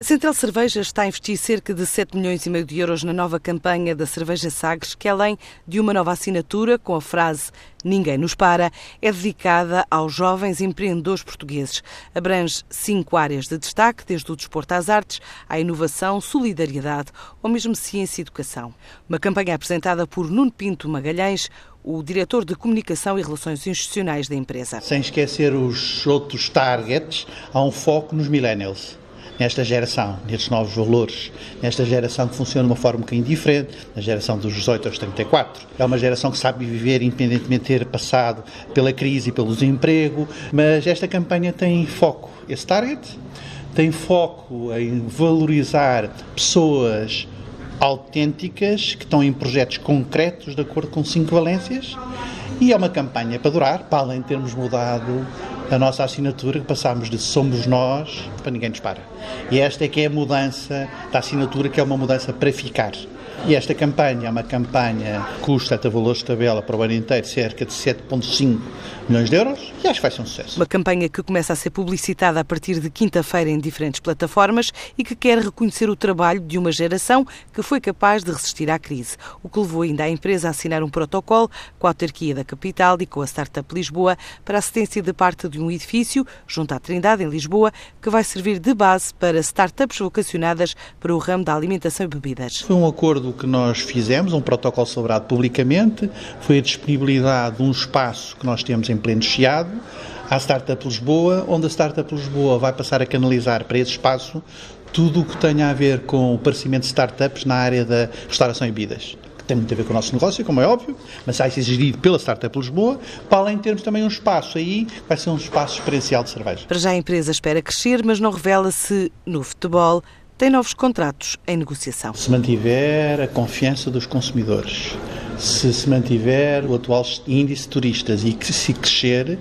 A Central Cerveja está a investir cerca de 7 milhões e meio de euros na nova campanha da Cerveja Sagres, que além de uma nova assinatura com a frase Ninguém nos para, é dedicada aos jovens empreendedores portugueses. Abrange cinco áreas de destaque, desde o desporto às artes, à inovação, solidariedade ou mesmo ciência e educação. Uma campanha apresentada por Nuno Pinto Magalhães, o diretor de Comunicação e Relações Institucionais da empresa. Sem esquecer os outros targets, há um foco nos millennials nesta geração, nestes novos valores, nesta geração que funciona de uma forma um bocadinho diferente, na geração dos 18 aos 34. É uma geração que sabe viver independentemente de ter passado pela crise e pelo desemprego, mas esta campanha tem foco, esse target, tem foco em valorizar pessoas autênticas que estão em projetos concretos de acordo com cinco valências e é uma campanha para durar, para além de termos mudado a nossa assinatura, que passámos de somos nós para ninguém nos para. E esta é que é a mudança da assinatura, que é uma mudança para ficar. E esta campanha é uma campanha que custa até valores de tabela para o ano inteiro cerca de 7,5 milhões de euros e acho que vai ser um sucesso. Uma campanha que começa a ser publicitada a partir de quinta-feira em diferentes plataformas e que quer reconhecer o trabalho de uma geração que foi capaz de resistir à crise, o que levou ainda a empresa a assinar um protocolo com a autarquia da capital e com a Startup Lisboa para a assistência de parte de um edifício junto à Trindade, em Lisboa, que vai servir de base para startups vocacionadas para o ramo da alimentação e bebidas. Foi um acordo acordo que nós fizemos, um protocolo celebrado publicamente, foi a disponibilidade de um espaço que nós temos em pleno Chiado, à Startup Lisboa, onde a Startup Lisboa vai passar a canalizar para esse espaço tudo o que tenha a ver com o aparecimento de startups na área da restauração e bebidas tem muito a ver com o nosso negócio, como é óbvio, mas vai ser gerido pela Startup Lisboa, para além de termos também um espaço aí, vai ser um espaço experiencial de cerveja. Para já a empresa espera crescer, mas não revela se no futebol tem novos contratos em negociação. Se mantiver a confiança dos consumidores, se se mantiver o atual índice de turistas e que se crescer,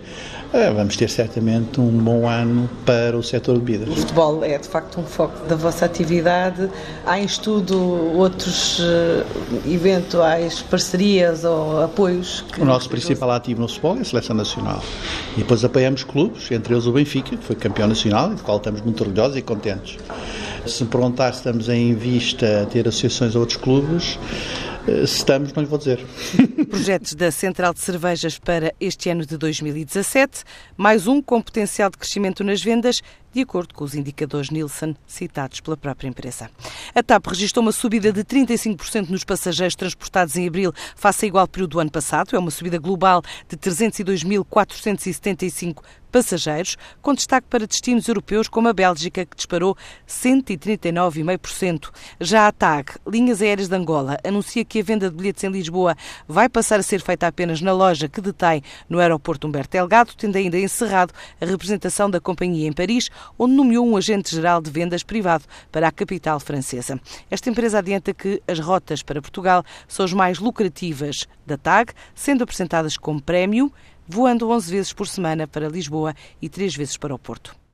eh, vamos ter certamente um bom ano para o setor de bebidas. O futebol é de facto um foco da vossa atividade. Há em estudo outros eh, eventuais parcerias ou apoios? Que... O nosso principal ativo no futebol é a Seleção Nacional. E depois apoiamos clubes, entre eles o Benfica, que foi campeão nacional e do qual estamos muito orgulhosos e contentes. Se me perguntar se estamos em vista ter associações a outros clubes, eh, se estamos, não lhe vou dizer. Projetos da Central de Cervejas para este ano de 2017, mais um com potencial de crescimento nas vendas, de acordo com os indicadores Nielsen citados pela própria empresa. A TAP registrou uma subida de 35% nos passageiros transportados em abril face ao igual período do ano passado. É uma subida global de 302.475 passageiros, com destaque para destinos europeus como a Bélgica, que disparou 139,5%. Já a TAG, Linhas Aéreas de Angola, anuncia que a venda de bilhetes em Lisboa vai passar a ser feita apenas na loja que detém no aeroporto Humberto Delgado, tendo ainda encerrado a representação da companhia em Paris, onde nomeou um agente geral de vendas privado para a capital francesa. Esta empresa adianta que as rotas para Portugal são as mais lucrativas da TAG, sendo apresentadas como prémio voando 11 vezes por semana para Lisboa e 3 vezes para o Porto.